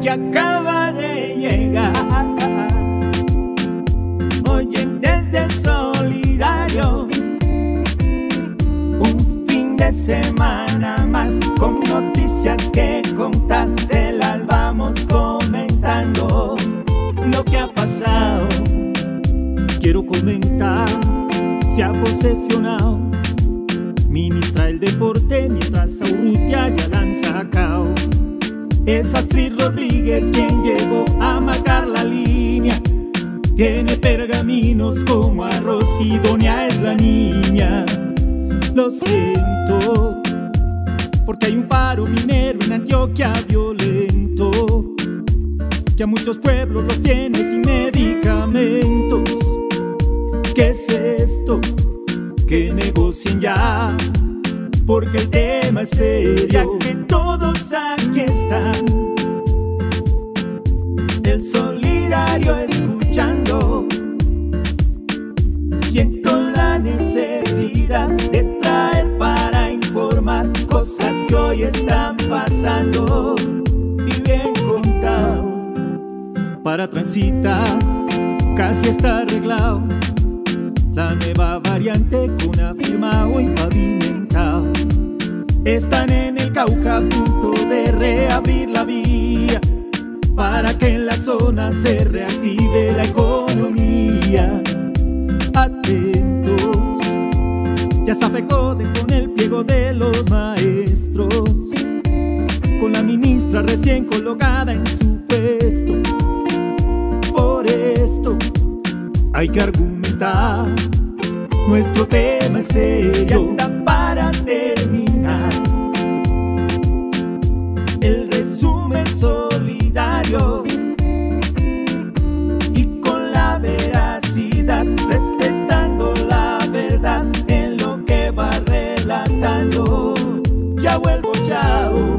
que acaba de llegar. Oyentes del solidario, un fin de semana más con noticias que contar, se las vamos comentando. Lo que ha pasado, quiero comentar, se ha posesionado. Ministra el deporte mientras Urrutia ya la sacado. Es Astrid Rodríguez quien llegó a marcar la línea. Tiene pergaminos como arroz y doña es la niña. Lo siento, porque hay un paro minero en Antioquia violento. Que a muchos pueblos los tiene sin medicamentos. ¿Qué es esto? Que negocien ya porque el tema es serio. Todos aquí están, el solidario escuchando. Siento la necesidad de traer para informar cosas que hoy están pasando y bien contado. Para transitar, casi está arreglado. La nueva variante con afirmado y pavimentado. Están en Cauca a punto de reabrir la vía para que en la zona se reactive la economía. Atentos, ya está FECODE con el pliego de los maestros, con la ministra recién colocada en su puesto. Por esto hay que argumentar, nuestro tema es serio resumen solidario y con la veracidad, respetando la verdad en lo que va relatando. Ya vuelvo, chao.